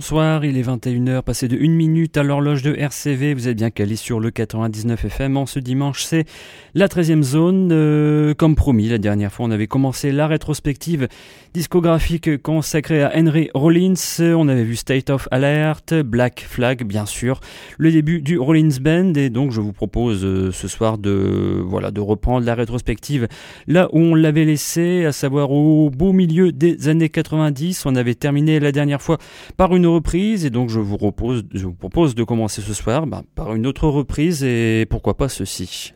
Bonsoir, il est 21h, passé de 1 minute à l'horloge de RCV. Vous êtes bien calé sur le 99 FM. En ce dimanche, c'est la 13e zone. Euh, comme promis, la dernière fois, on avait commencé la rétrospective discographique consacrée à Henry Rollins. On avait vu State of Alert, Black Flag, bien sûr, le début du Rollins Band. Et donc, je vous propose euh, ce soir de, voilà, de reprendre la rétrospective là où on l'avait laissé, à savoir au beau milieu des années 90. On avait terminé la dernière fois par une reprise et donc je vous propose, de commencer ce soir bah, par une autre reprise et pourquoi pas ceci.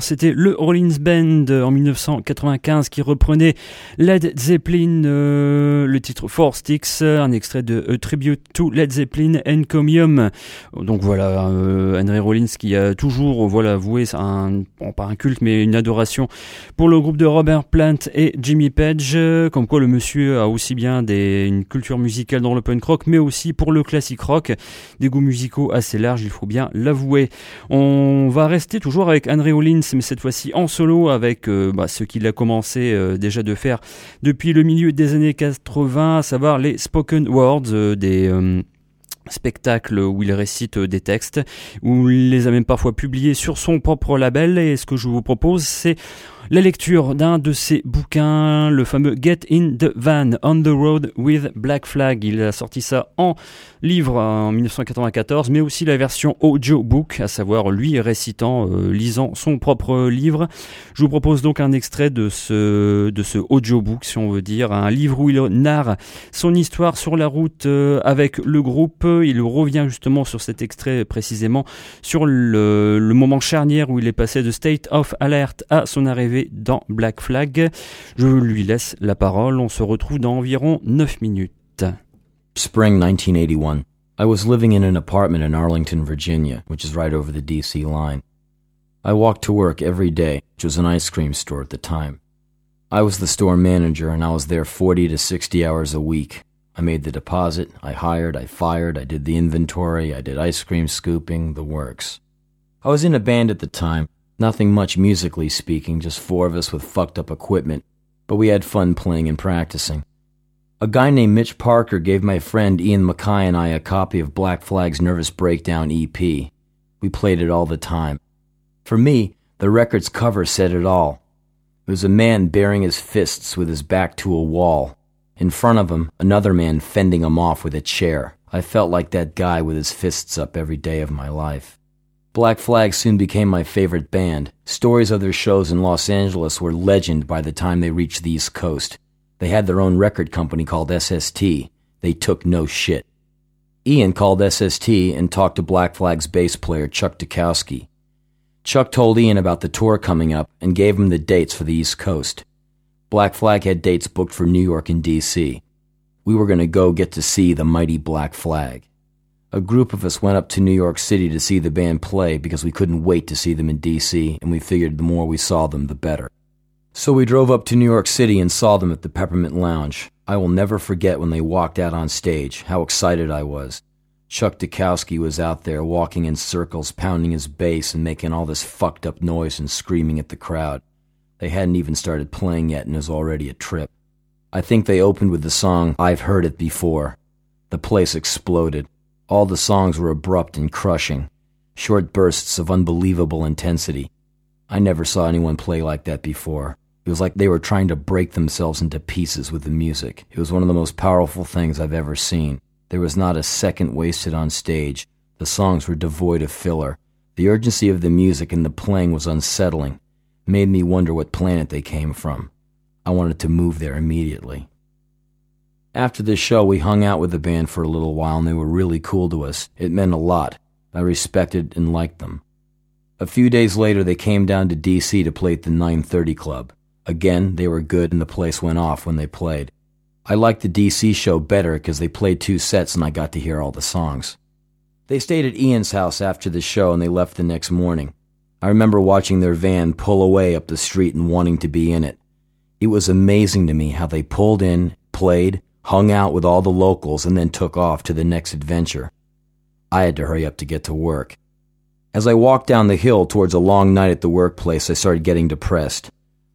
C'était le Rollins Band en 1995 qui reprenait Led Zeppelin, euh, le titre Four Sticks, un extrait de A Tribute to Led Zeppelin Encomium. Donc voilà, euh, Henry Rollins qui a toujours voilà voué un, pas un culte mais une adoration pour le groupe de Robert Plant et Jimmy Page, comme quoi le monsieur a aussi bien des, une culture musicale dans le punk rock mais aussi pour le classique rock, des goûts musicaux assez larges, il faut bien l'avouer. On va rester toujours avec Henry Rollins mais cette fois-ci en solo avec euh, bah, ce qu'il a commencé euh, déjà de faire depuis le milieu des années 80, à savoir les spoken words, euh, des spectacles où il récite des textes, où il les a même parfois publiés sur son propre label. Et ce que je vous propose, c'est la lecture d'un de ses bouquins, le fameux Get in the Van, On the Road with Black Flag. Il a sorti ça en livre en 1994, mais aussi la version audiobook, à savoir lui récitant, euh, lisant son propre livre. Je vous propose donc un extrait de ce, de ce audiobook, si on veut dire, un livre où il narre son histoire sur la route euh, avec le groupe. Il revient justement sur cet extrait précisément, sur le, le moment charnière où il est passé de State of Alert à son arrivée dans Black Flag. Je lui laisse la parole, on se retrouve dans environ 9 minutes. Spring 1981. I was living in an apartment in Arlington, Virginia, which is right over the DC line. I walked to work every day, which was an ice cream store at the time. I was the store manager and I was there 40 to 60 hours a week. I made the deposit, I hired, I fired, I did the inventory, I did ice cream scooping, the works. I was in a band at the time, nothing much musically speaking, just four of us with fucked up equipment, but we had fun playing and practicing. A guy named Mitch Parker gave my friend Ian MacKaye and I a copy of Black Flag's Nervous Breakdown EP. We played it all the time. For me, the record's cover said it all. It was a man baring his fists with his back to a wall. In front of him, another man fending him off with a chair. I felt like that guy with his fists up every day of my life. Black Flag soon became my favorite band. Stories of their shows in Los Angeles were legend by the time they reached the East Coast. They had their own record company called SST. They took no shit. Ian called SST and talked to Black Flag's bass player Chuck Dukowski. Chuck told Ian about the tour coming up and gave him the dates for the East Coast. Black Flag had dates booked for New York and D.C. We were going to go get to see the mighty Black Flag. A group of us went up to New York City to see the band play because we couldn't wait to see them in D.C., and we figured the more we saw them, the better. So we drove up to New York City and saw them at the Peppermint Lounge. I will never forget when they walked out on stage, how excited I was. Chuck Dukowski was out there walking in circles, pounding his bass and making all this fucked up noise and screaming at the crowd. They hadn't even started playing yet and it was already a trip. I think they opened with the song I've Heard It Before. The place exploded. All the songs were abrupt and crushing, short bursts of unbelievable intensity. I never saw anyone play like that before. It was like they were trying to break themselves into pieces with the music. It was one of the most powerful things I've ever seen. There was not a second wasted on stage. The songs were devoid of filler. The urgency of the music and the playing was unsettling. Made me wonder what planet they came from. I wanted to move there immediately. After the show, we hung out with the band for a little while and they were really cool to us. It meant a lot. I respected and liked them. A few days later, they came down to DC to play at the 930 Club. Again, they were good and the place went off when they played. I liked the DC show better because they played two sets and I got to hear all the songs. They stayed at Ian's house after the show and they left the next morning. I remember watching their van pull away up the street and wanting to be in it. It was amazing to me how they pulled in, played, hung out with all the locals, and then took off to the next adventure. I had to hurry up to get to work. As I walked down the hill towards a long night at the workplace, I started getting depressed.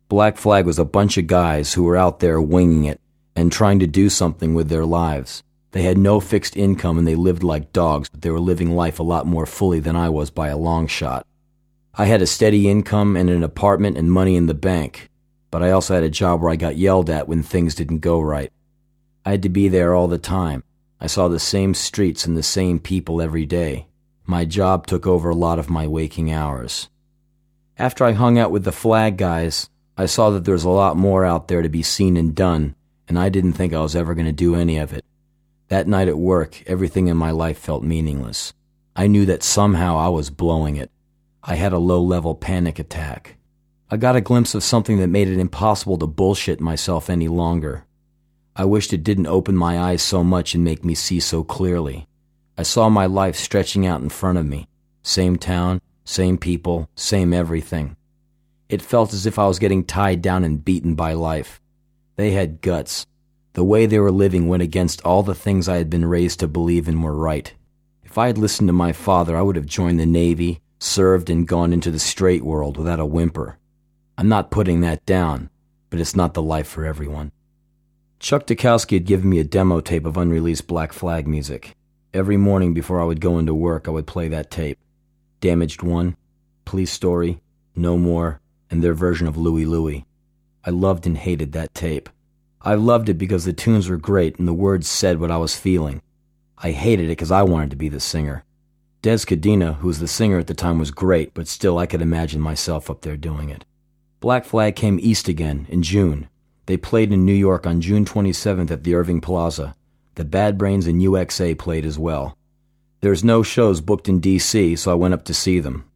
Black Flag was a bunch of guys who were out there winging it and trying to do something with their lives. They had no fixed income and they lived like dogs, but they were living life a lot more fully than I was by a long shot. I had a steady income and an apartment and money in the bank, but I also had a job where I got yelled at when things didn't go right. I had to be there all the time. I saw the same streets and the same people every day. My job took over a lot of my waking hours. After I hung out with the flag guys, I saw that there was a lot more out there to be seen and done, and I didn't think I was ever going to do any of it. That night at work, everything in my life felt meaningless. I knew that somehow I was blowing it. I had a low level panic attack. I got a glimpse of something that made it impossible to bullshit myself any longer. I wished it didn't open my eyes so much and make me see so clearly. I saw my life stretching out in front of me. Same town, same people, same everything. It felt as if I was getting tied down and beaten by life. They had guts. The way they were living went against all the things I had been raised to believe in were right. If I had listened to my father, I would have joined the Navy, served, and gone into the straight world without a whimper. I'm not putting that down, but it's not the life for everyone. Chuck Dukowski had given me a demo tape of unreleased Black Flag music. Every morning before I would go into work, I would play that tape. Damaged One, Police Story, No More, and their version of Louie Louie. I loved and hated that tape. I loved it because the tunes were great and the words said what I was feeling. I hated it because I wanted to be the singer. Dez Cadena, who was the singer at the time, was great, but still I could imagine myself up there doing it. Black Flag came east again in June. They played in New York on June 27th at the Irving Plaza. The Bad Brains and UXA played as well. There's no shows booked in DC, so I went up to see them.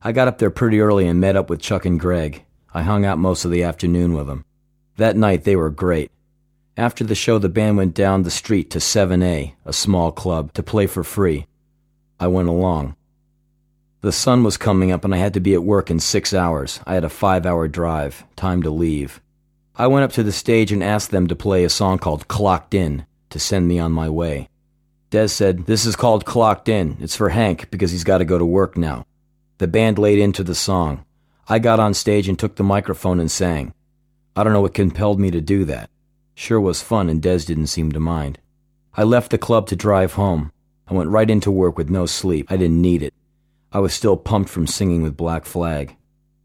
I got up there pretty early and met up with Chuck and Greg. I hung out most of the afternoon with them. That night they were great. After the show, the band went down the street to 7A, a small club, to play for free. I went along. The sun was coming up and I had to be at work in six hours. I had a five hour drive, time to leave. I went up to the stage and asked them to play a song called Clocked In to send me on my way. Dez said, This is called Clocked In. It's for Hank because he's got to go to work now. The band laid into the song. I got on stage and took the microphone and sang. I don't know what compelled me to do that. Sure was fun and Dez didn't seem to mind. I left the club to drive home. I went right into work with no sleep. I didn't need it. I was still pumped from singing with Black Flag.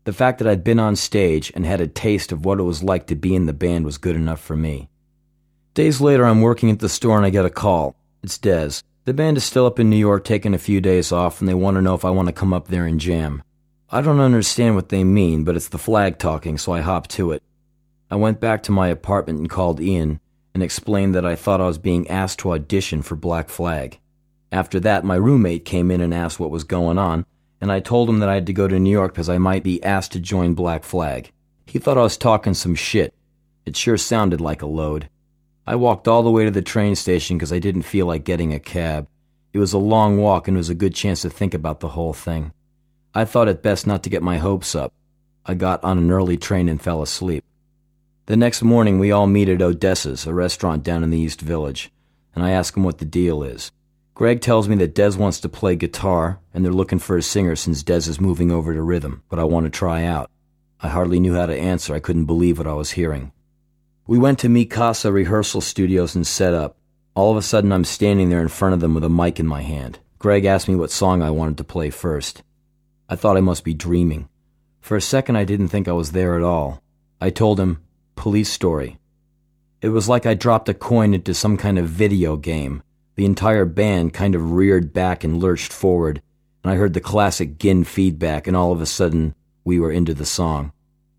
The fact that I'd been on stage and had a taste of what it was like to be in the band was good enough for me. Days later, I'm working at the store and I get a call. It's Dez. The band is still up in New York taking a few days off and they want to know if I want to come up there and jam. I don't understand what they mean, but it's the flag talking, so I hop to it. I went back to my apartment and called Ian and explained that I thought I was being asked to audition for Black Flag. After that, my roommate came in and asked what was going on, and I told him that I had to go to New York because I might be asked to join Black Flag. He thought I was talking some shit. It sure sounded like a load. I walked all the way to the train station because I didn't feel like getting a cab. It was a long walk and it was a good chance to think about the whole thing. I thought it best not to get my hopes up. I got on an early train and fell asleep. The next morning, we all meet at Odessa's, a restaurant down in the East Village, and I ask him what the deal is. Greg tells me that Dez wants to play guitar, and they're looking for a singer since Dez is moving over to rhythm, but I want to try out. I hardly knew how to answer. I couldn't believe what I was hearing. We went to Mikasa rehearsal studios and set up. All of a sudden, I'm standing there in front of them with a mic in my hand. Greg asked me what song I wanted to play first. I thought I must be dreaming. For a second, I didn't think I was there at all. I told him, Police Story. It was like I dropped a coin into some kind of video game. The entire band kind of reared back and lurched forward, and I heard the classic Ginn feedback, and all of a sudden, we were into the song.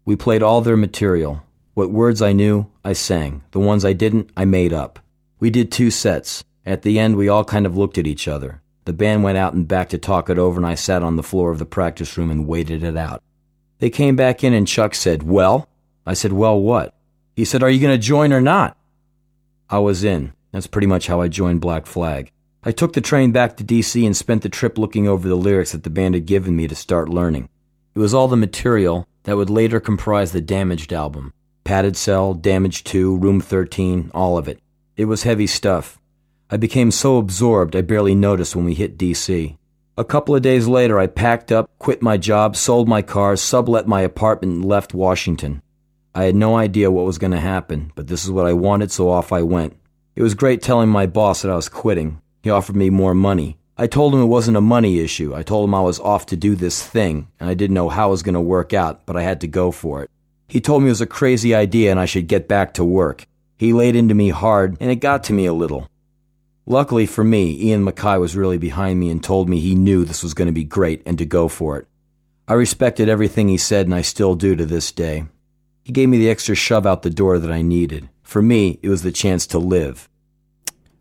We played all their material. What words I knew, I sang. The ones I didn't, I made up. We did two sets. At the end, we all kind of looked at each other. The band went out and back to talk it over, and I sat on the floor of the practice room and waited it out. They came back in, and Chuck said, Well? I said, Well, what? He said, Are you going to join or not? I was in. That's pretty much how I joined Black Flag. I took the train back to DC and spent the trip looking over the lyrics that the band had given me to start learning. It was all the material that would later comprise the Damaged album. Padded Cell, Damaged 2, Room 13, all of it. It was heavy stuff. I became so absorbed I barely noticed when we hit DC. A couple of days later, I packed up, quit my job, sold my car, sublet my apartment, and left Washington. I had no idea what was going to happen, but this is what I wanted, so off I went. It was great telling my boss that I was quitting. He offered me more money. I told him it wasn't a money issue. I told him I was off to do this thing, and I didn't know how it was going to work out, but I had to go for it. He told me it was a crazy idea and I should get back to work. He laid into me hard, and it got to me a little. Luckily for me, Ian MacKaye was really behind me and told me he knew this was going to be great and to go for it. I respected everything he said, and I still do to this day. He gave me the extra shove out the door that I needed. For me, it was the chance to live.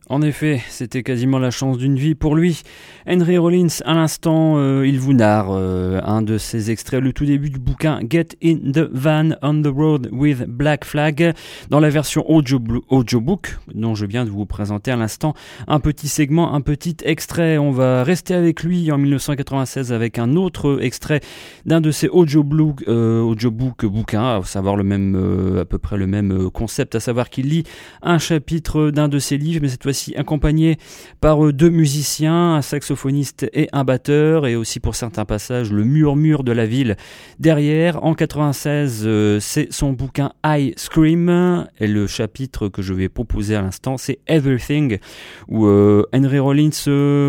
En effet, c'était quasiment la chance d'une vie pour lui. Henry Rollins, à l'instant, euh, il vous narre euh, un de ses extraits, le tout début du bouquin Get in the Van on the Road with Black Flag, dans la version audiobook, dont je viens de vous présenter à l'instant un petit segment, un petit extrait. On va rester avec lui en 1996 avec un autre extrait d'un de ses euh, audiobook bouquins, à savoir le même, à peu près le même concept, à savoir qu'il lit un chapitre d'un de ses livres, mais cette fois accompagné par deux musiciens, un saxophoniste et un batteur, et aussi pour certains passages le murmure de la ville derrière. En 96, c'est son bouquin I Scream, et le chapitre que je vais proposer à l'instant, c'est Everything, où Henry Rollins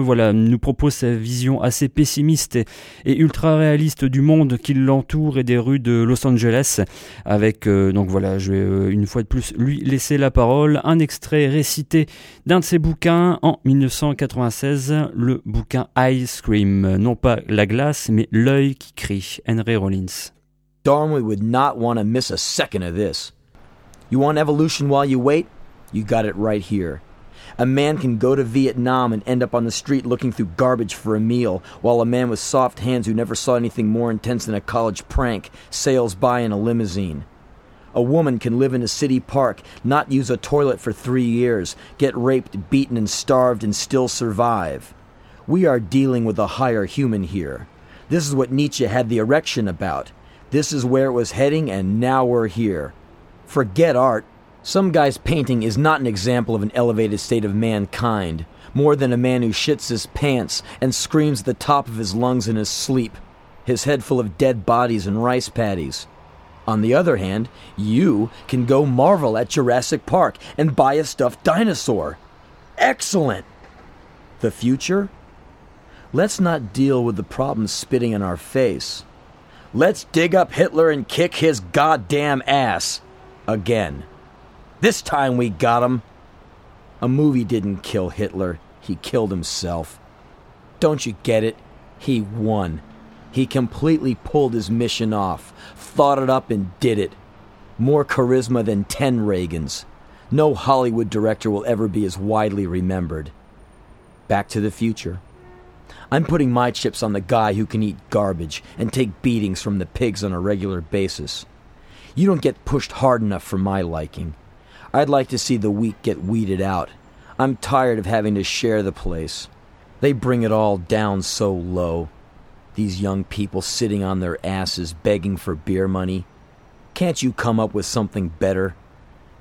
voilà, nous propose sa vision assez pessimiste et ultra réaliste du monde qui l'entoure et des rues de Los Angeles. Avec, euh, donc voilà, je vais euh, une fois de plus lui laisser la parole. Un extrait récité d'un de ses bouquins en 1996, le bouquin Eye Scream. Non pas la glace, mais l'œil qui crie. Henry Rollins. Darwin would not want to miss a second of this. You want evolution while you wait? You got it right here. A man can go to Vietnam and end up on the street looking through garbage for a meal, while a man with soft hands who never saw anything more intense than a college prank sails by in a limousine. A woman can live in a city park, not use a toilet for three years, get raped, beaten, and starved, and still survive. We are dealing with a higher human here. This is what Nietzsche had the erection about. This is where it was heading, and now we're here. Forget art. Some guy's painting is not an example of an elevated state of mankind, more than a man who shits his pants and screams at the top of his lungs in his sleep, his head full of dead bodies and rice paddies. On the other hand, you can go marvel at Jurassic Park and buy a stuffed dinosaur. Excellent! The future? Let's not deal with the problems spitting in our face. Let's dig up Hitler and kick his goddamn ass. Again. This time we got him. A movie didn't kill Hitler, he killed himself. Don't you get it? He won. He completely pulled his mission off, thought it up, and did it. More charisma than 10 Reagans. No Hollywood director will ever be as widely remembered. Back to the future. I'm putting my chips on the guy who can eat garbage and take beatings from the pigs on a regular basis. You don't get pushed hard enough for my liking. I'd like to see the weak get weeded out. I'm tired of having to share the place. They bring it all down so low. These young people sitting on their asses begging for beer money. Can't you come up with something better?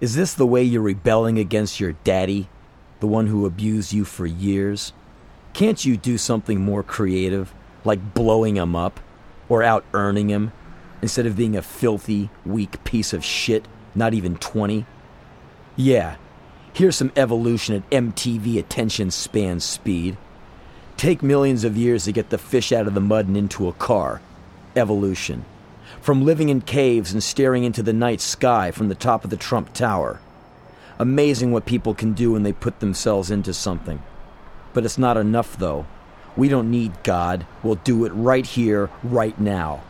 Is this the way you're rebelling against your daddy, the one who abused you for years? Can't you do something more creative, like blowing him up, or out earning him, instead of being a filthy, weak piece of shit, not even 20? Yeah, here's some evolution at MTV attention span speed. Take millions of years to get the fish out of the mud and into a car. Evolution. From living in caves and staring into the night sky from the top of the Trump Tower. Amazing what people can do when they put themselves into something. But it's not enough, though. We don't need God. We'll do it right here, right now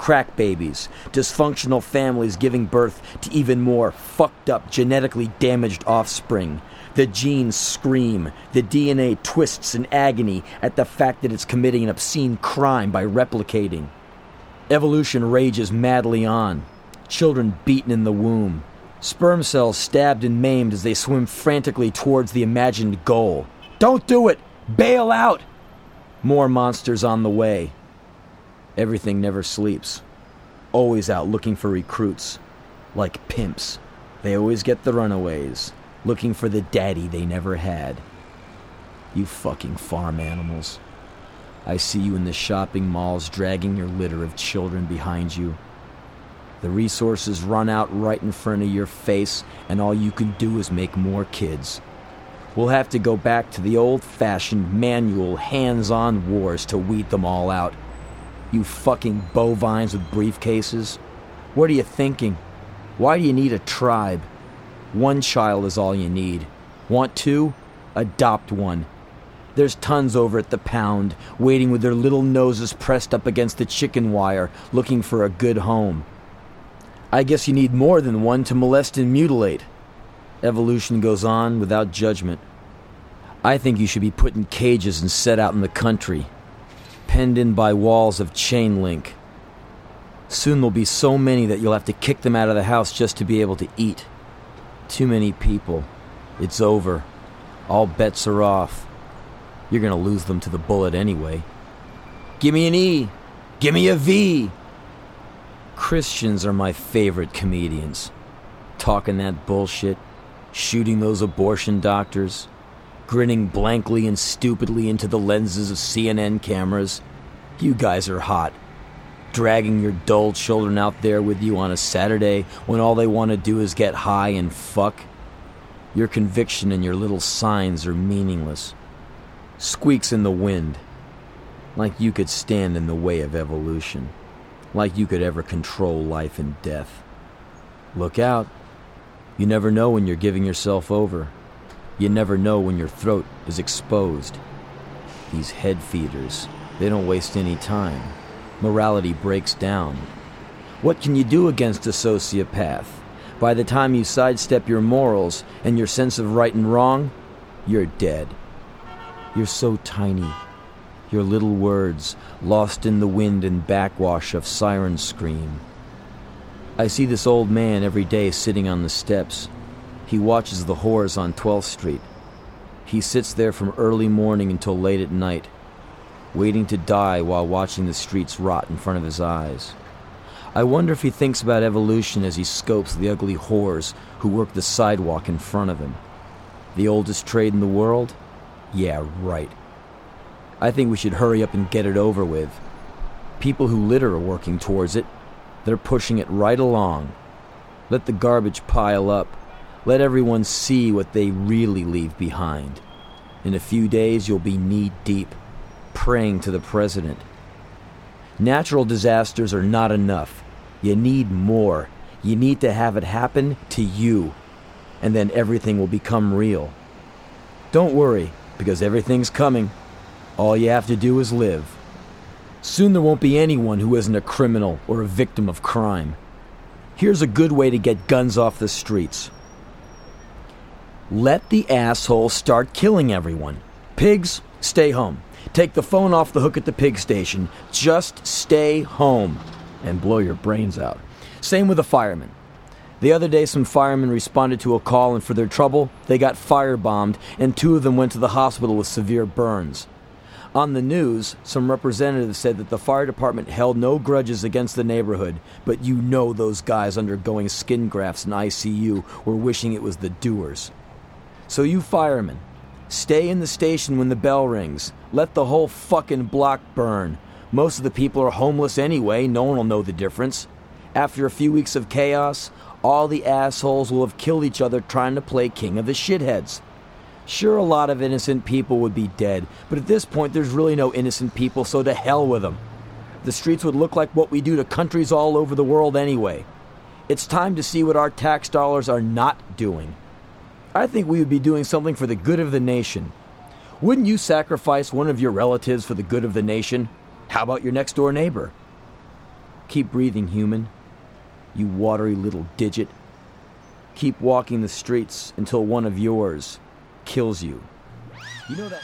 crack babies, dysfunctional families giving birth to even more fucked up, genetically damaged offspring. The genes scream, the DNA twists in agony at the fact that it's committing an obscene crime by replicating. Evolution rages madly on, children beaten in the womb, sperm cells stabbed and maimed as they swim frantically towards the imagined goal. Don't do it! Bail out! More monsters on the way. Everything never sleeps. Always out looking for recruits. Like pimps. They always get the runaways, looking for the daddy they never had. You fucking farm animals. I see you in the shopping malls dragging your litter of children behind you. The resources run out right in front of your face, and all you can do is make more kids. We'll have to go back to the old fashioned manual hands on wars to weed them all out. You fucking bovines with briefcases. What are you thinking? Why do you need a tribe? One child is all you need. Want two? Adopt one. There's tons over at the pound, waiting with their little noses pressed up against the chicken wire, looking for a good home. I guess you need more than one to molest and mutilate. Evolution goes on without judgment. I think you should be put in cages and set out in the country, penned in by walls of chain link. Soon there'll be so many that you'll have to kick them out of the house just to be able to eat. Too many people. It's over. All bets are off. You're gonna lose them to the bullet anyway. Give me an E. Give me a V. Christians are my favorite comedians. Talking that bullshit, shooting those abortion doctors, grinning blankly and stupidly into the lenses of CNN cameras. You guys are hot. Dragging your dull children out there with you on a Saturday when all they want to do is get high and fuck. Your conviction and your little signs are meaningless. Squeaks in the wind. Like you could stand in the way of evolution. Like you could ever control life and death. Look out. You never know when you're giving yourself over. You never know when your throat is exposed. These head feeders, they don't waste any time. Morality breaks down. What can you do against a sociopath? By the time you sidestep your morals and your sense of right and wrong, you're dead. You're so tiny. Your little words, lost in the wind and backwash of siren scream. I see this old man every day sitting on the steps. He watches the whores on 12th Street. He sits there from early morning until late at night, waiting to die while watching the streets rot in front of his eyes. I wonder if he thinks about evolution as he scopes the ugly whores who work the sidewalk in front of him. The oldest trade in the world? Yeah, right. I think we should hurry up and get it over with. People who litter are working towards it. They're pushing it right along. Let the garbage pile up. Let everyone see what they really leave behind. In a few days, you'll be knee deep, praying to the president. Natural disasters are not enough. You need more. You need to have it happen to you. And then everything will become real. Don't worry, because everything's coming. All you have to do is live. Soon there won't be anyone who isn't a criminal or a victim of crime. Here's a good way to get guns off the streets. Let the assholes start killing everyone. Pigs, stay home. Take the phone off the hook at the pig station. Just stay home and blow your brains out. Same with the firemen. The other day, some firemen responded to a call, and for their trouble, they got firebombed, and two of them went to the hospital with severe burns. On the news, some representatives said that the fire department held no grudges against the neighborhood, but you know those guys undergoing skin grafts in ICU were wishing it was the doers. So, you firemen, stay in the station when the bell rings. Let the whole fucking block burn. Most of the people are homeless anyway, no one will know the difference. After a few weeks of chaos, all the assholes will have killed each other trying to play king of the shitheads. Sure, a lot of innocent people would be dead, but at this point, there's really no innocent people, so to hell with them. The streets would look like what we do to countries all over the world anyway. It's time to see what our tax dollars are not doing. I think we would be doing something for the good of the nation. Wouldn't you sacrifice one of your relatives for the good of the nation? How about your next door neighbor? Keep breathing, human. You watery little digit. Keep walking the streets until one of yours kills you. You know that.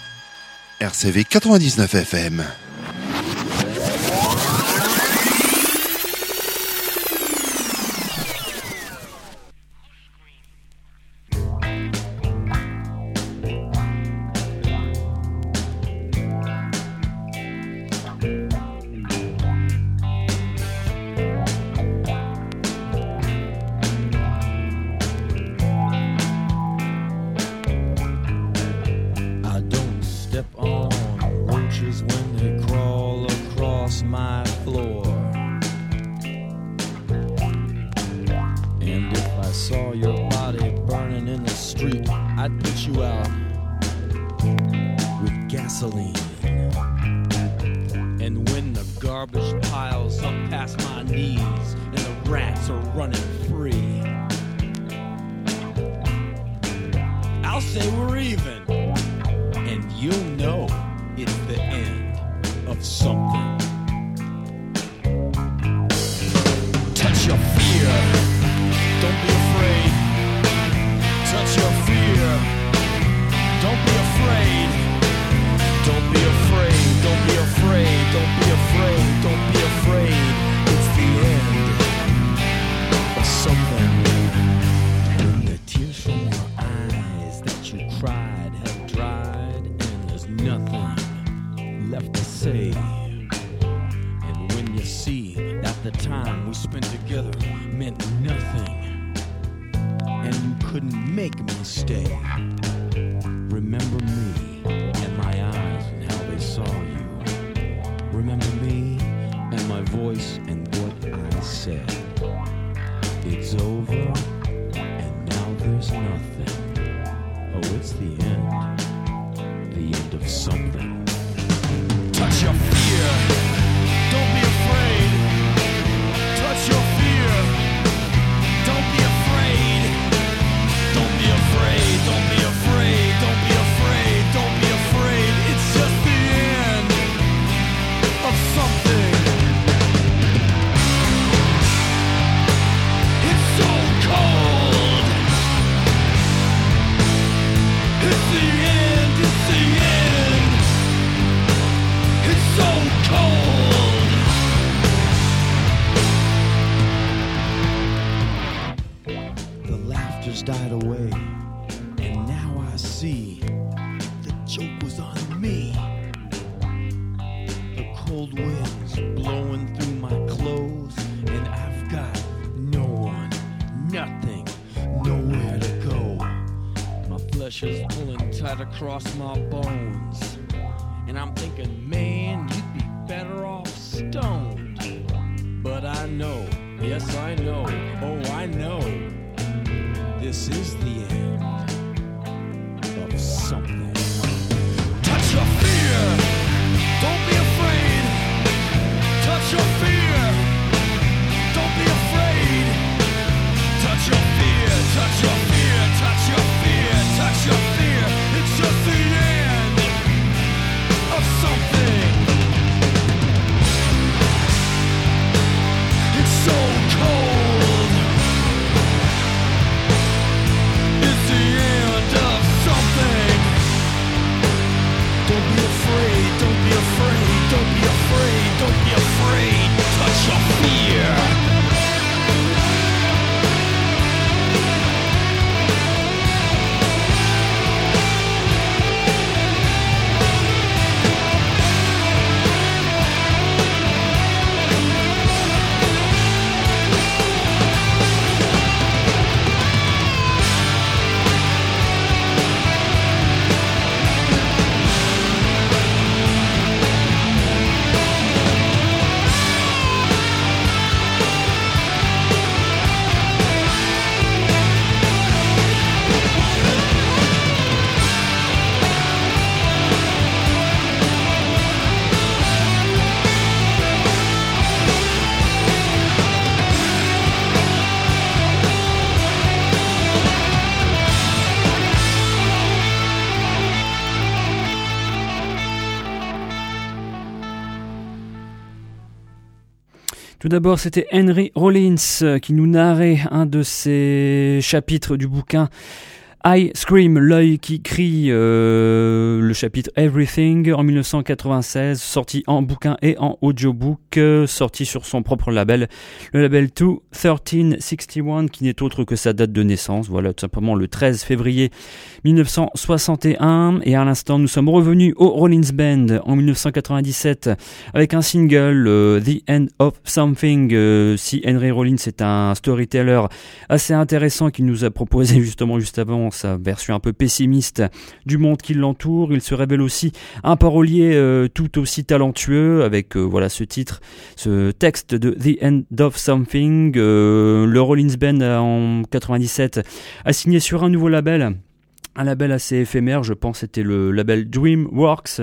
RCV 99 FM. Tout d'abord, c'était Henry Rollins euh, qui nous narrait un de ses chapitres du bouquin I Scream, l'œil qui crie, euh, le chapitre Everything en 1996, sorti en bouquin et en audiobook, euh, sorti sur son propre label, le label 21361, qui n'est autre que sa date de naissance, voilà tout simplement le 13 février 1961. Et à l'instant, nous sommes revenus au Rollins Band en 1997 avec un single, euh, The End of Something. si Henry Rollins est un storyteller assez intéressant qui nous a proposé justement juste avant sa version un peu pessimiste du monde qui l'entoure. Il se révèle aussi un parolier euh, tout aussi talentueux avec euh, voilà ce titre, ce texte de The End of Something. Euh, le Rollins Band en 97 a signé sur un nouveau label. Un label assez éphémère, je pense c'était le label DreamWorks.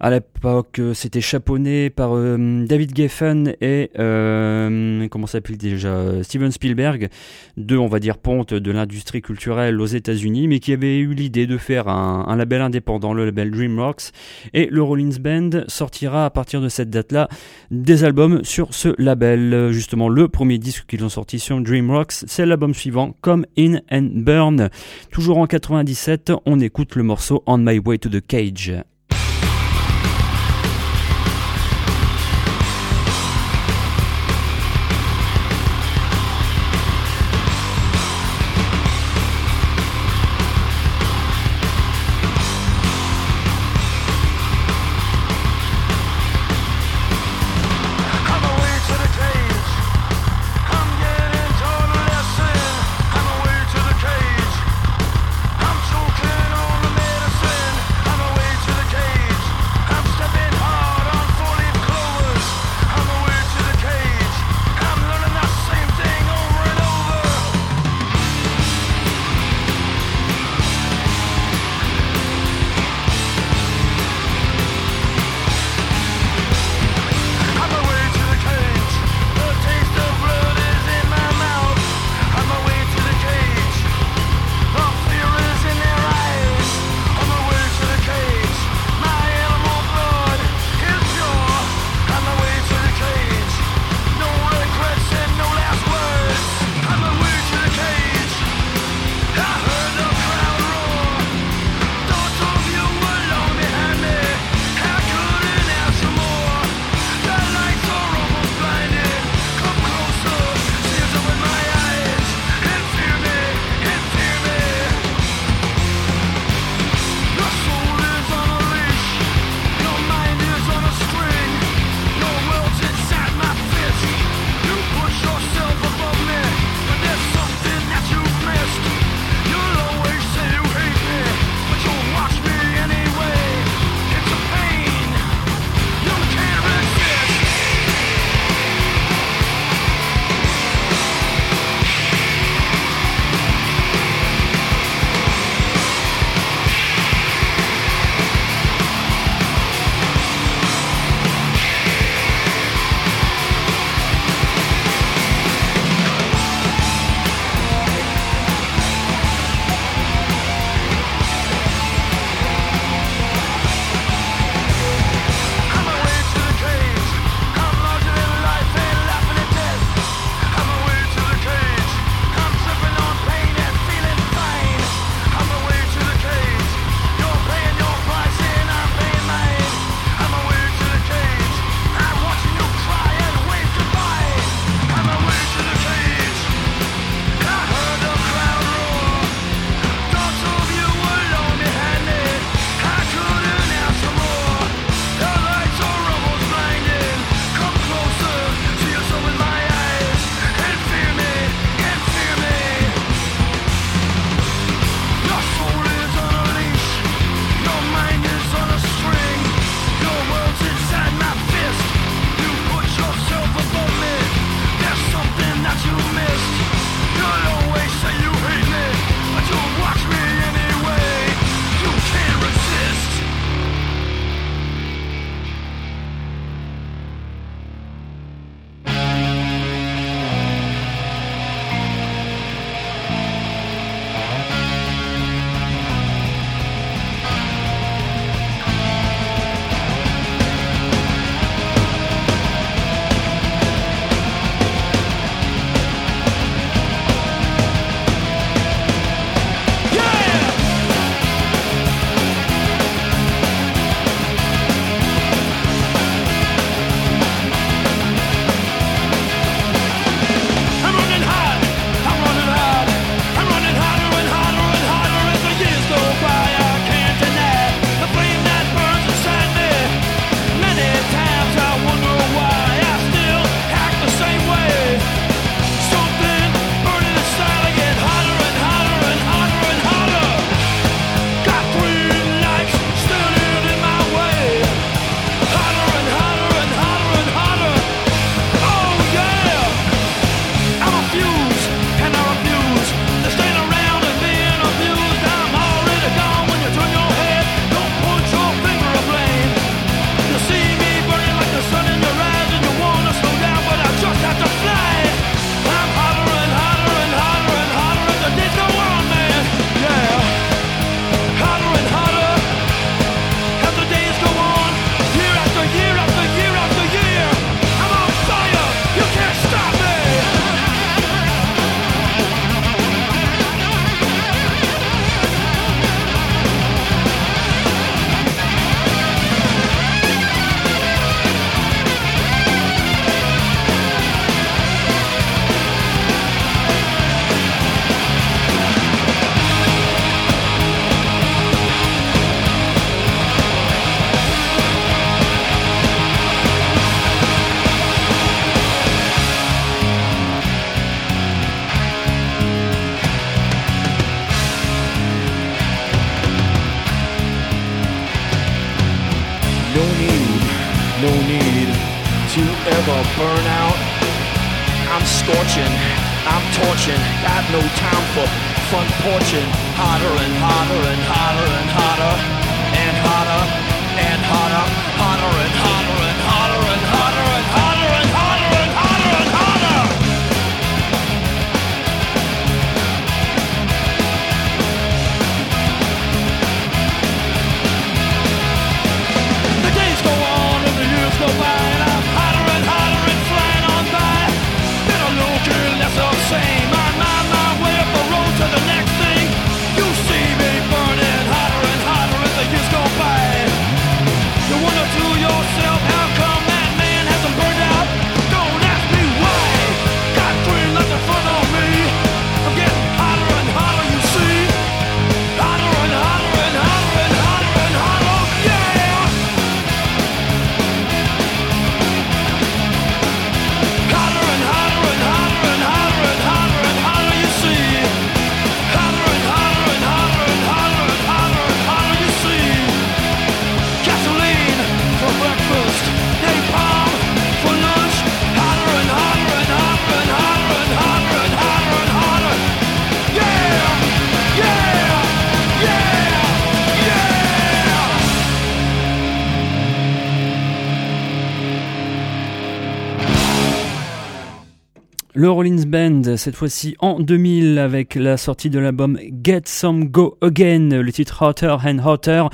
À l'époque, euh, c'était chapeauné par euh, David Geffen et euh, comment s'appelle déjà Steven Spielberg, deux on va dire pontes de l'industrie culturelle aux États-Unis, mais qui avaient eu l'idée de faire un, label indépendant, le label DreamWorks. Et le Rollins Band sortira à partir de cette date-là des albums sur ce label. Justement, le premier disque qu'ils ont sorti sur DreamWorks, c'est l'album suivant, Come In and Burn. Toujours en 97, on écoute le morceau On My Way to the Cage. Le Rollins Band, cette fois-ci en 2000, avec la sortie de l'album Get Some Go Again, le titre Hotter and Hotter.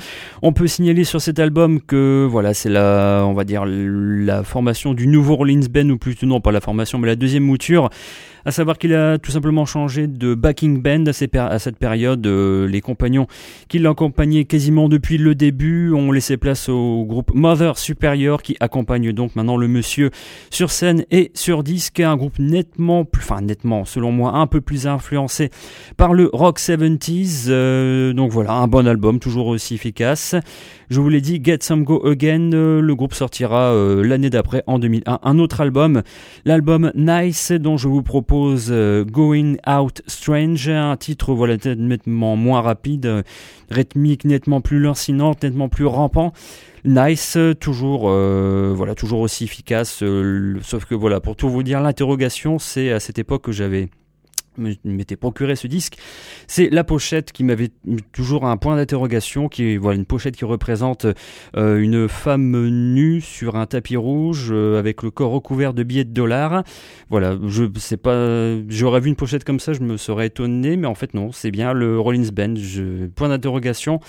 On peut signaler sur cet album que, voilà, c'est la, on va dire, la formation du nouveau Rollins Band, ou plutôt non, pas la formation, mais la deuxième mouture. À savoir qu'il a tout simplement changé de backing band à, cette période. Euh, les compagnons qui l'accompagnaient quasiment depuis le début ont laissé place au groupe Mother Superior qui accompagne donc maintenant le monsieur sur scène et sur disque. Un groupe nettement plus, enfin nettement, selon moi, un peu plus influencé par le rock 70s. Euh, donc voilà, un bon album, toujours aussi efficace. Je vous l'ai dit, Get Some Go Again, euh, le groupe sortira euh, l'année d'après, en 2001, un autre album, l'album Nice, dont je vous propose euh, Going Out Strange, un titre voilà nettement moins rapide, rythmique nettement plus lancinante, nettement plus rampant. Nice, toujours, voilà, toujours aussi efficace. sauf que voilà, pour tout vous dire, l'interrogation, c'est à cette époque que j'avais m'étais procuré ce disque, c'est la pochette qui m'avait toujours un point d'interrogation, qui voilà une pochette qui représente euh, une femme nue sur un tapis rouge euh, avec le corps recouvert de billets de dollars. Voilà, je sais pas, j'aurais vu une pochette comme ça, je me serais étonné, mais en fait non, c'est bien le Rollins Band. Point d'interrogation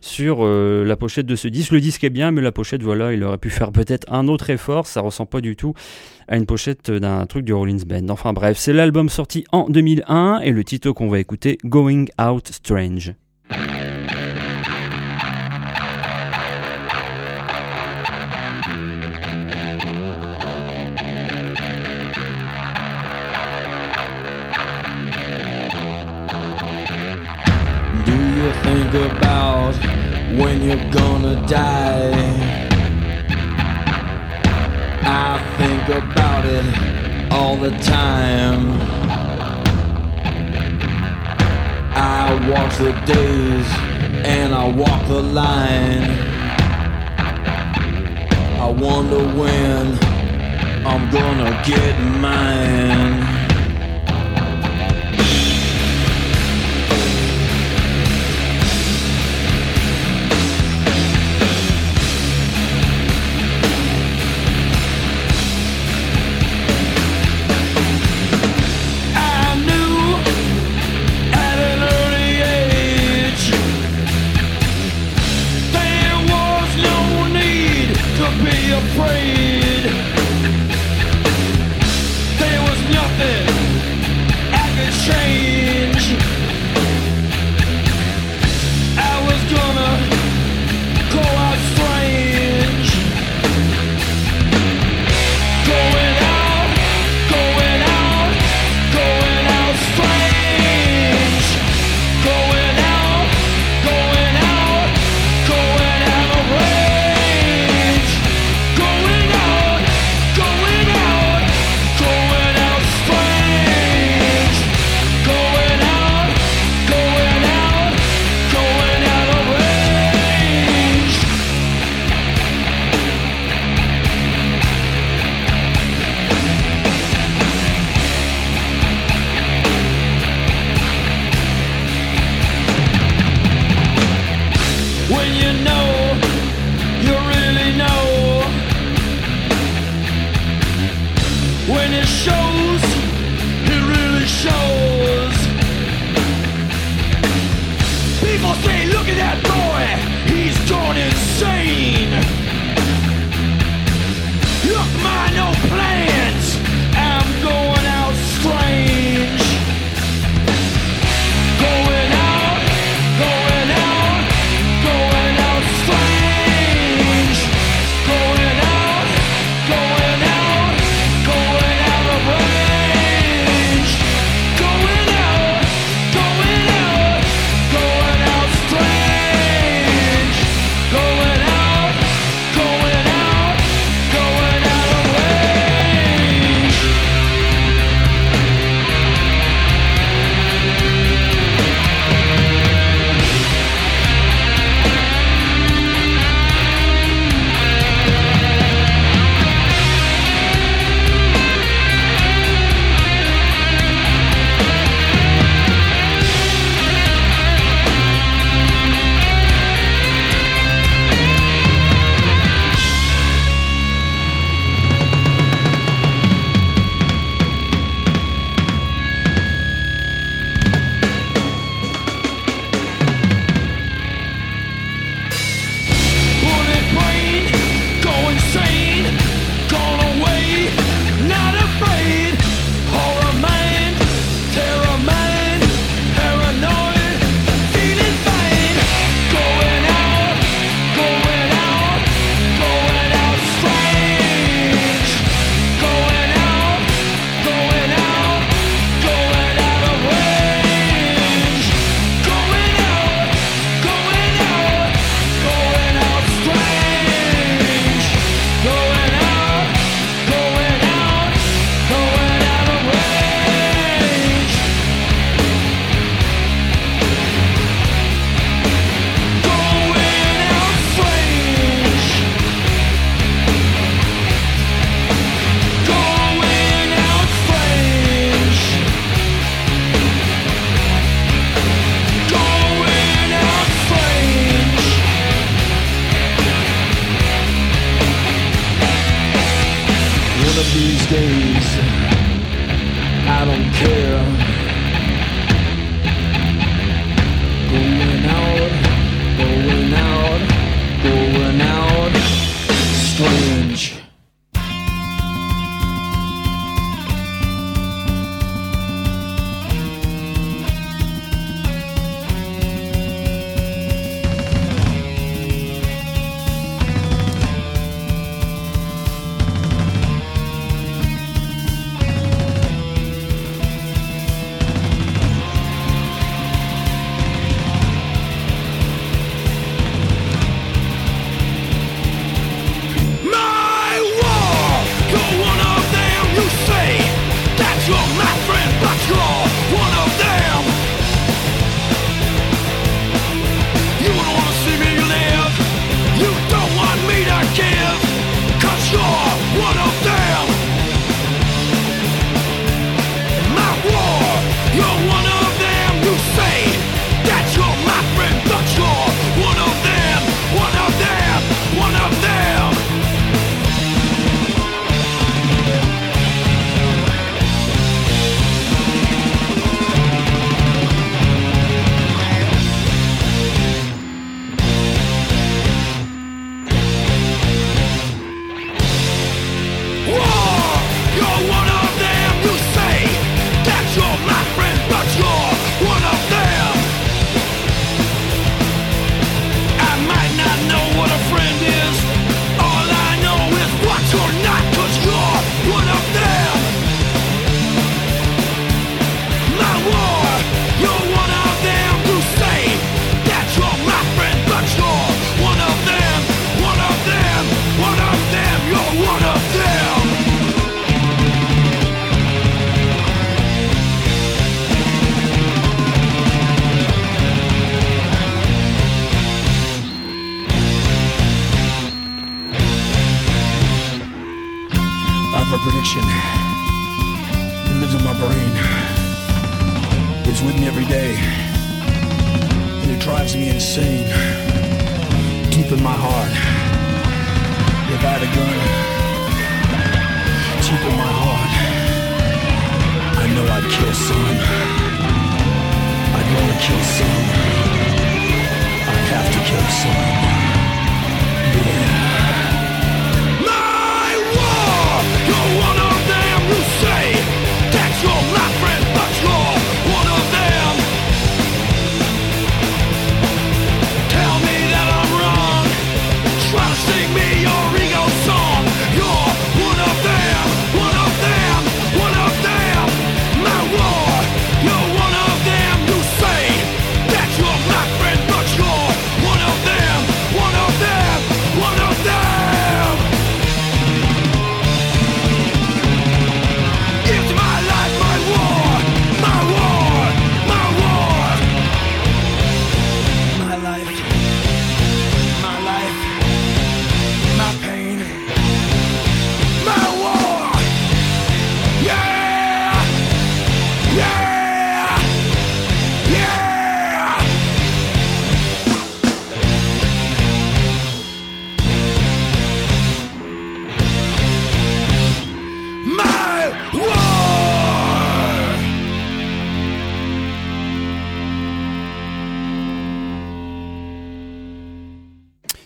sur euh, la pochette de ce disque. Le disque est bien, mais la pochette, voilà, il aurait pu faire peut-être un autre effort. Ça ressemble pas du tout à une pochette d'un truc du Rollins Band. Enfin bref, c'est l'album sorti en 2001 et le titre qu'on va écouter, Going Out Strange. About when you're gonna die? Think about it all the time. I watch the days and I walk the line. I wonder when I'm gonna get mine.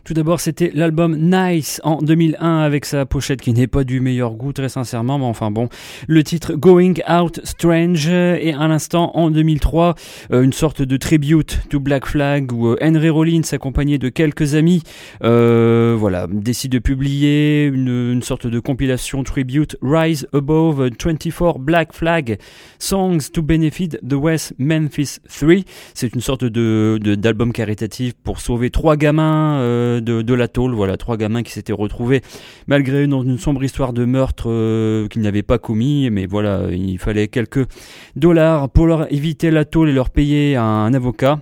Tout d'abord, c'était l'album Nice en 2001 avec sa pochette qui n'est pas du meilleur goût, très sincèrement, mais enfin bon. Le titre Going Out Strange et à l'instant en 2003, euh, une sorte de tribute to Black Flag où euh, Henry Rollins accompagné de quelques amis, euh, voilà, décide de publier une, sorte de compilation tribute Rise Above 24 Black Flag Songs to Benefit the West Memphis 3. C'est une sorte de d'album caritatif pour sauver trois gamins de, la tôle. Voilà, trois gamins qui s'étaient retrouvés malgré une sombre histoire de meurtre euh, qu'ils n'avaient pas commis. Mais voilà, il fallait quelques dollars pour leur éviter la tôle et leur payer un avocat.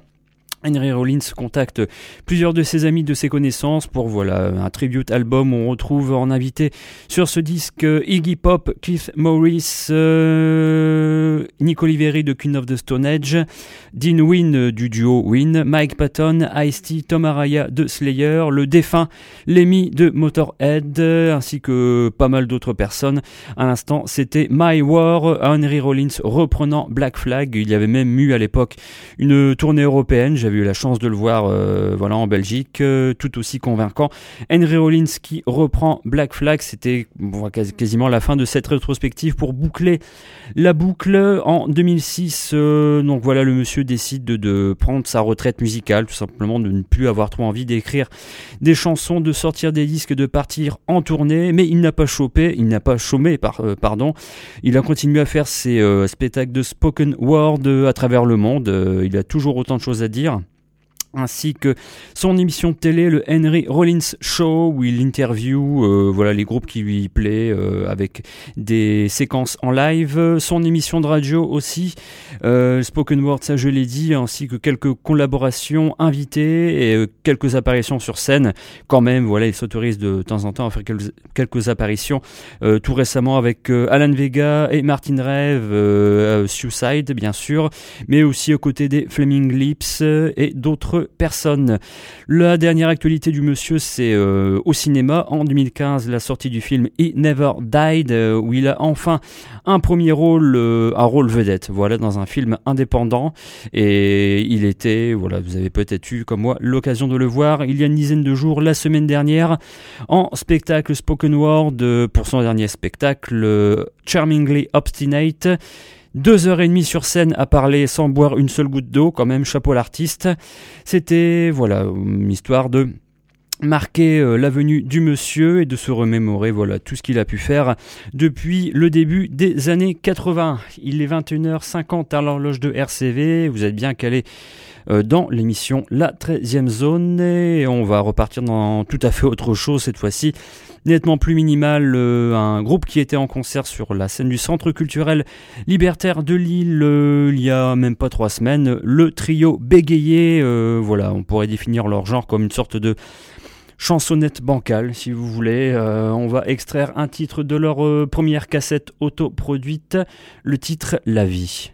Henry Rollins contacte plusieurs de ses amis, de ses connaissances pour voilà un tribute album on retrouve en invité sur ce disque Iggy Pop, Keith Morris, euh, Nick Oliveri de Queen of the Stone Age, Dean Wynn du duo Wynn, Mike Patton, Ice-T, Tom Araya de Slayer, le défunt Lemmy de Motorhead, ainsi que pas mal d'autres personnes. À l'instant, c'était My War, Henry Rollins reprenant Black Flag. Il y avait même eu à l'époque une tournée européenne. Eu la chance de le voir euh, voilà, en Belgique, euh, tout aussi convaincant. Henry Rollins qui reprend Black Flag, c'était quasiment la fin de cette rétrospective pour boucler la boucle. En 2006, euh, donc voilà, le monsieur décide de, prendre sa retraite musicale, tout simplement de ne plus avoir trop envie d'écrire des chansons, de sortir des disques, de partir en tournée, mais il n'a pas chopé, il n'a pas chômé, par, pardon. Il a continué à faire ses spectacles de spoken word à travers le monde. Il a toujours autant de choses à dire ainsi que son émission de télé, le Henry Rollins Show, où il interview euh, voilà, les groupes qui lui plaît euh, avec des séquences en live, son émission de radio aussi, euh, Spoken Word, ça je l'ai dit, ainsi que quelques collaborations invitées et euh, quelques apparitions sur scène. Quand même, voilà, il s'autorise de temps en temps à faire quelques, quelques apparitions, tout récemment avec Alan Vega et Martin Rev, euh, Suicide bien sûr, mais aussi aux côtés des Flaming Lips et d'autres personnes. La dernière actualité du monsieur, c'est euh, au cinéma. En 2015, la sortie du film He Never Died, euh, où il a enfin un premier rôle, euh, un rôle vedette, voilà, dans un film indépendant. Et il était, voilà, vous avez peut-être eu, comme moi, l'occasion de le voir il y a une dizaine de jours, la semaine dernière, en spectacle spoken word pour son dernier spectacle, Charmingly Obstinate. Deux heures et demie sur scène à parler sans boire une seule goutte d'eau, quand même, chapeau à l'artiste. C'était, voilà, une histoire de marquer euh, la venue du monsieur et de se remémorer voilà tout ce qu'il a pu faire depuis le début des années 80. Il est 21h50 à l'horloge de RCV, vous êtes bien calé dans l'émission La 13e zone et on va repartir dans tout à fait autre chose cette fois-ci nettement plus minimal, euh, un groupe qui était en concert sur la scène du Centre culturel libertaire de Lille euh, il y a même pas trois semaines, le trio bégayé, euh, voilà, on pourrait définir leur genre comme une sorte de chansonnette bancale, si vous voulez. Euh, on va extraire un titre de leur euh, première cassette autoproduite, le titre La vie.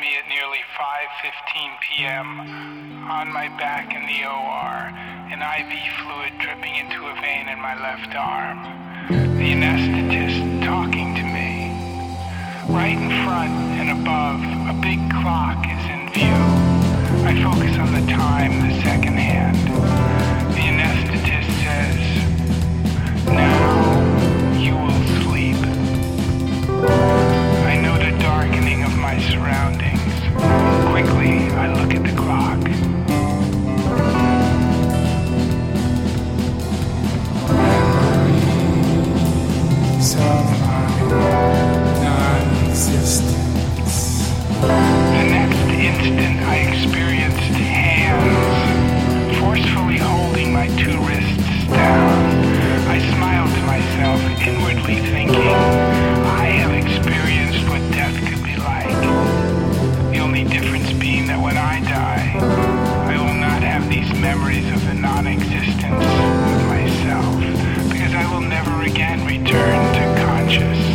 me at nearly 5:15 p.m. on my back in the OR, an IV fluid dripping into a vein in my left arm. The anesthetist talking to me. Right in front and above, a big clock is in view. I focus on the time, the second hand. surroundings. Quickly, I look at the clock. Self-harming, next instant, I experienced hands forcefully holding my two wrists down. I smiled to myself, inwardly thinking. memories of the non-existence of myself because I will never again return to conscious.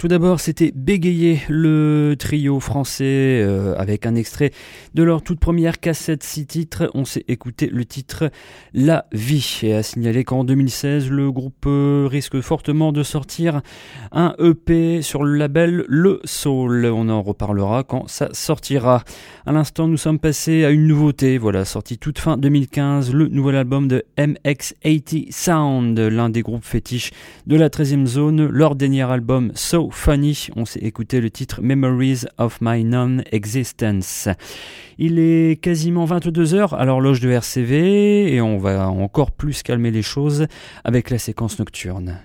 Tout d'abord, c'était Bégayer, le trio français, euh, avec un extrait de leur toute première cassette, six titres. On s'est écouté le titre La Vie. Et à signaler qu'en 2016, le groupe euh, risque fortement de sortir un EP sur le label Le Soul. On en reparlera quand ça sortira. À l'instant, nous sommes passés à une nouveauté. Voilà, sorti toute fin 2015, le nouvel album de MX80 Sound, l'un des groupes fétiches de la 13e zone. Leur dernier album, So Funny. On s'est écouté le titre Memories of My Non-Existence. Il est quasiment 22h à l'horloge de RCV et on va encore plus calmer les choses avec la séquence nocturne.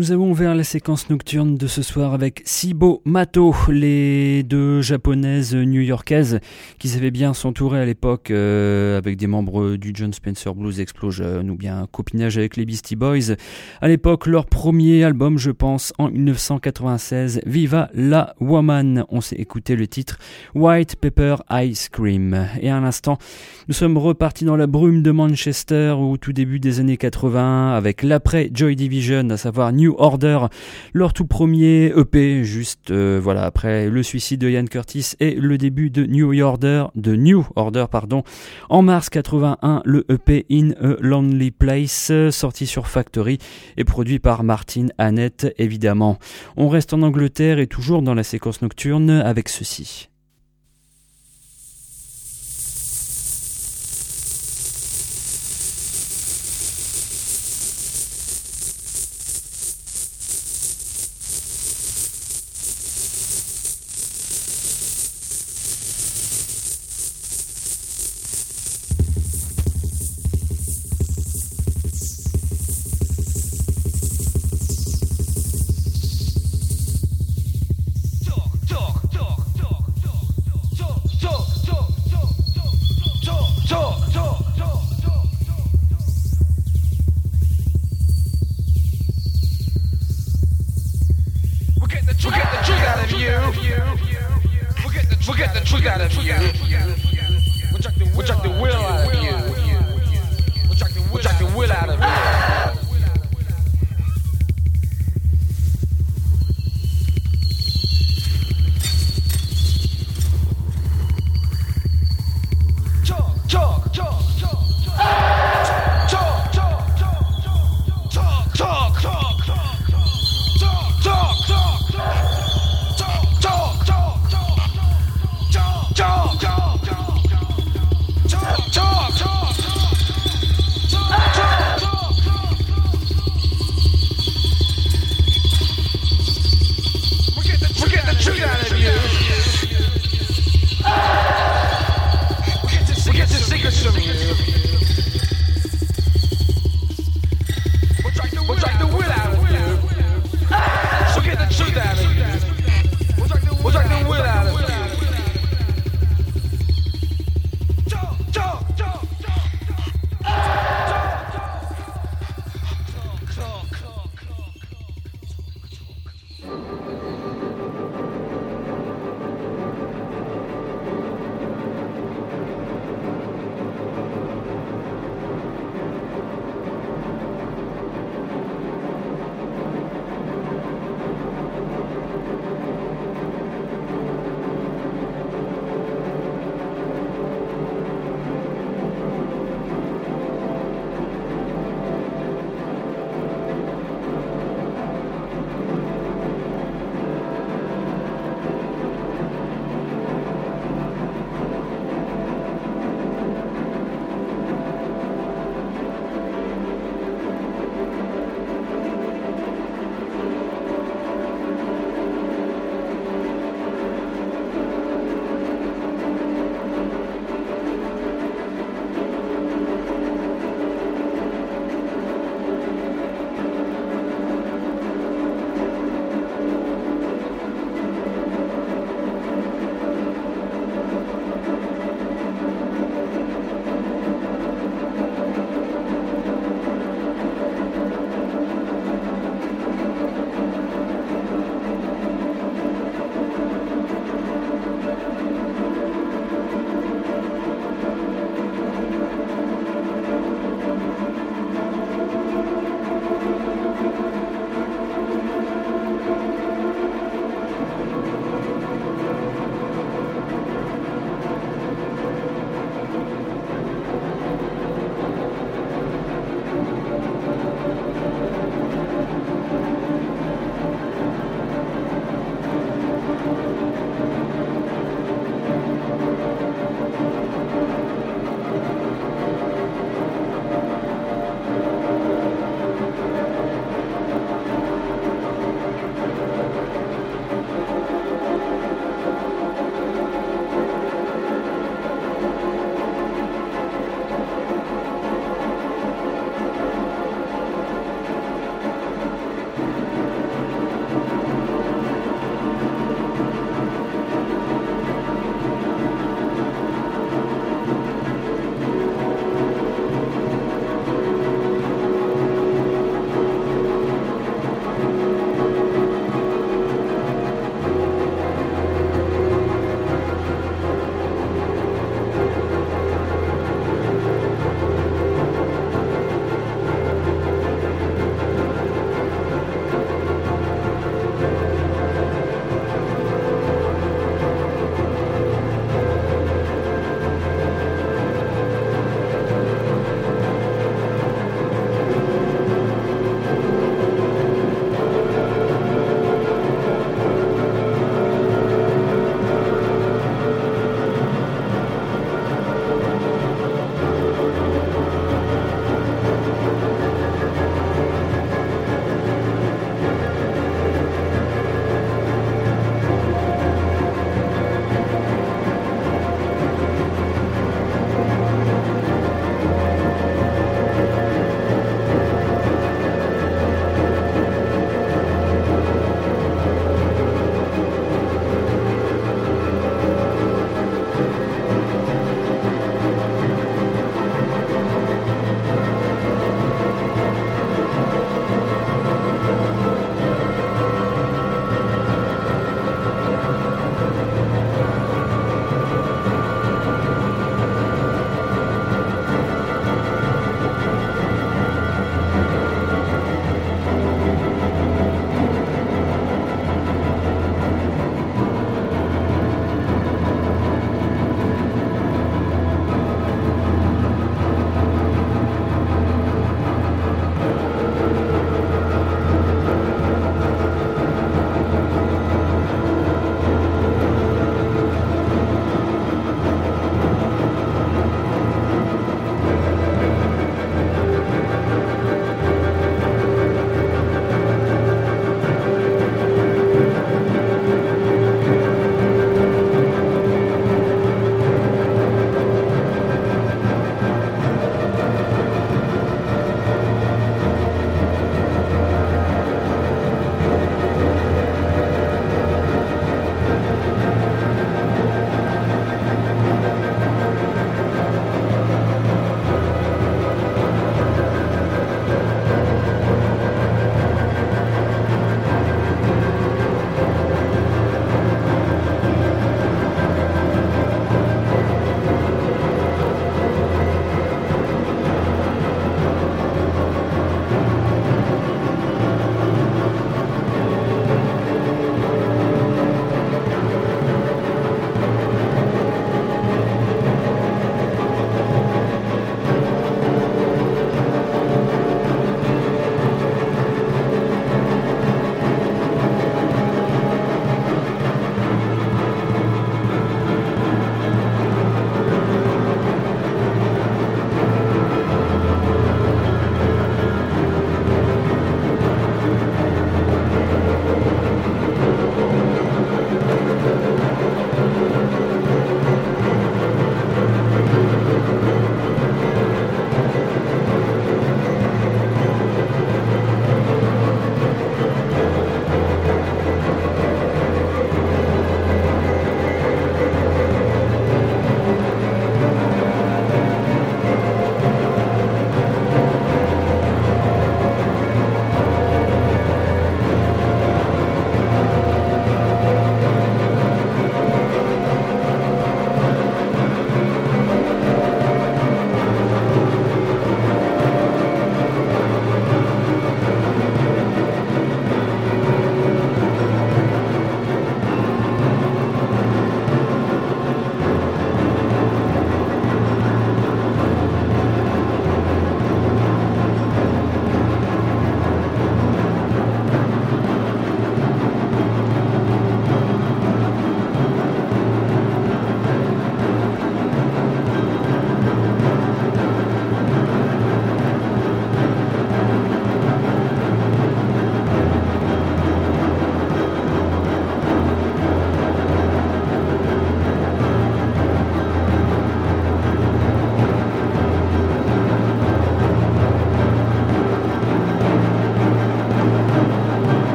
Nous avons ouvert la séquence nocturne de ce soir avec Sibo Mato, les deux japonaises new-yorkaises qui savaient bien s'entourer à l'époque euh, avec des membres du John Spencer Blues Explosion ou bien copinage avec les Beastie Boys. À l'époque, leur premier album, je pense, en 1996, Viva la Woman. On s'est écouté le titre White Pepper Ice Cream. Et à l'instant, nous sommes repartis dans la brume de Manchester au tout début des années 80 avec l'après Joy Division, à savoir New Order, leur tout premier EP, juste euh, voilà après le suicide de Ian Curtis et le début de New Order, de New Order pardon, en mars 81, le EP In a Lonely Place, sorti sur Factory et produit par Martin Annette évidemment. On reste en Angleterre et toujours dans la séquence nocturne avec ceci.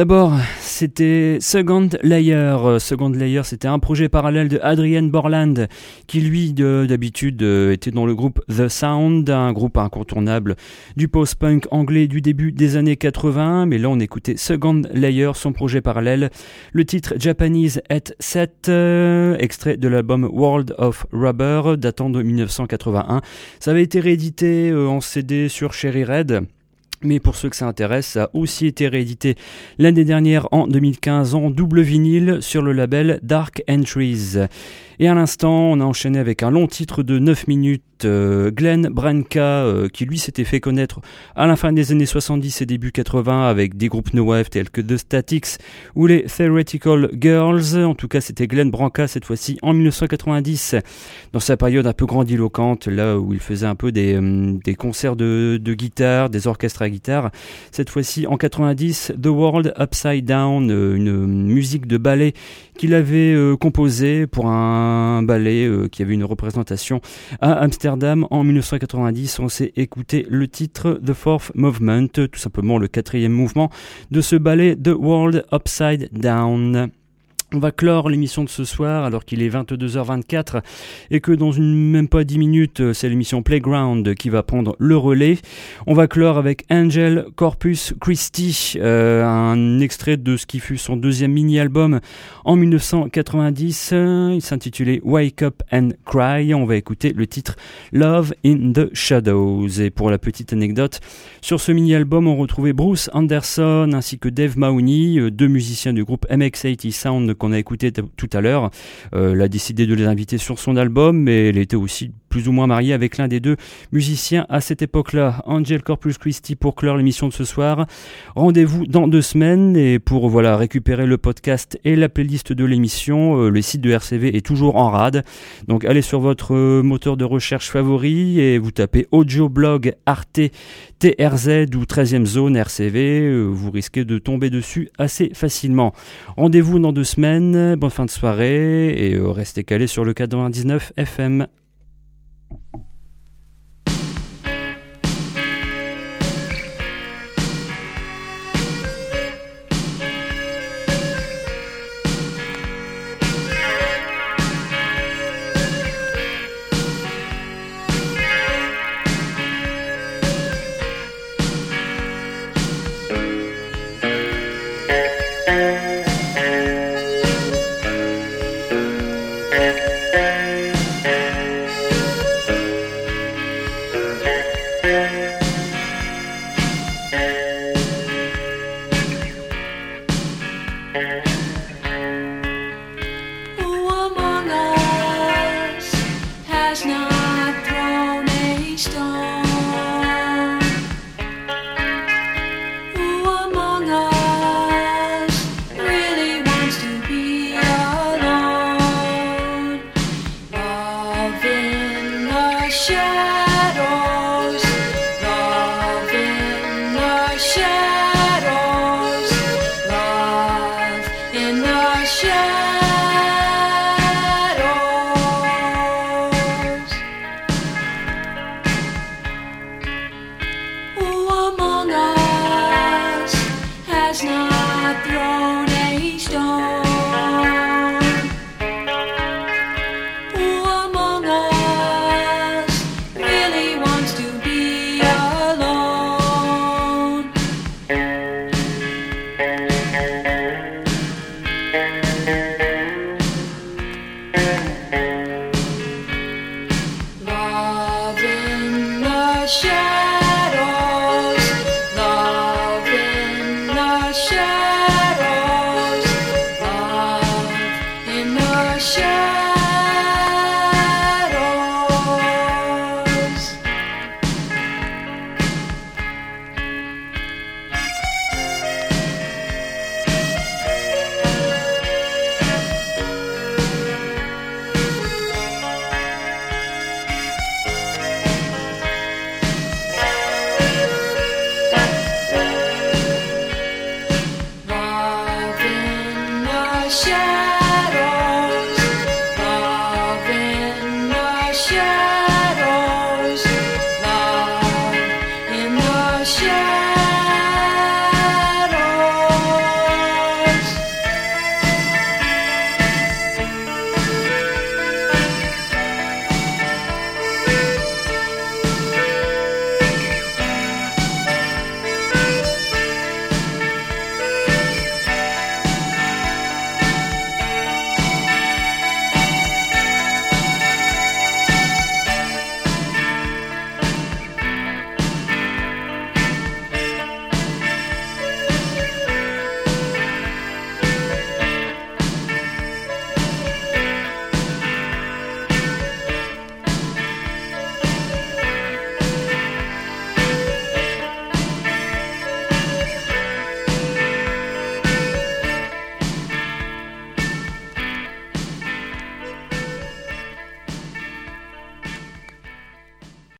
D'abord, c'était Second Layer. Second Layer, c'était un projet parallèle de Adrian Borland, qui lui, d'habitude, euh, était dans le groupe The Sound, un groupe incontournable du post-punk anglais du début des années 80. Mais là, on écoutait Second Layer, son projet parallèle. Le titre Japanese at Set, euh, extrait de l'album World of Rubber, datant de 1981. Ça avait été réédité euh, en CD sur Cherry Red. Mais pour ceux que ça intéresse, ça a aussi été réédité l'année dernière en 2015 en double vinyle sur le label Dark Entries. Et à l'instant, on a enchaîné avec un long titre de 9 minutes euh, Glenn Branca, euh, qui lui s'était fait connaître à la fin des années 70 et début 80 avec des groupes no wave tels que The Statics ou les Theoretical Girls. En tout cas, c'était Glenn Branca cette fois-ci en 1990, dans sa période un peu grandiloquente, là où il faisait un peu des, euh, concerts de, de, guitare, des orchestres guitare. Cette fois-ci en 90, The World Upside Down, une musique de ballet qu'il avait composée pour un ballet qui avait une représentation à Amsterdam en 1990. On s'est écouté le titre The Fourth Movement, tout simplement le quatrième mouvement de ce ballet The World Upside Down. On va clore l'émission de ce soir alors qu'il est 22h24 et que dans une même pas 10 minutes, c'est l'émission Playground qui va prendre le relais. On va clore avec Angel Corpus Christi, euh, un extrait de ce qui fut son deuxième mini-album en 1990. Il s'intitulait Wake Up and Cry. On va écouter le titre Love in the Shadows. Et pour la petite anecdote, sur ce mini-album, on retrouvait Bruce Anderson ainsi que Dave Mahoney, euh, deux musiciens du groupe MX80 Sound qu'on a écouté tout à l'heure. Euh, elle a décidé de les inviter sur son album, mais elle était aussi plus ou moins mariée avec l'un des deux musiciens à cette époque-là. Angel Corpus Christi pour clore l'émission de ce soir. Rendez-vous dans deux semaines et pour voilà récupérer le podcast et la playlist de l'émission, euh, le site de RCV est toujours en rade. Donc allez sur votre euh, moteur de recherche favori et vous tapez audio blog Arte TRZ ou 13e zone RCV, vous risquez de tomber dessus assez facilement. Rendez-vous dans deux semaines bonne fin de soirée et euh, restez calés sur le 99 FM. Thank you.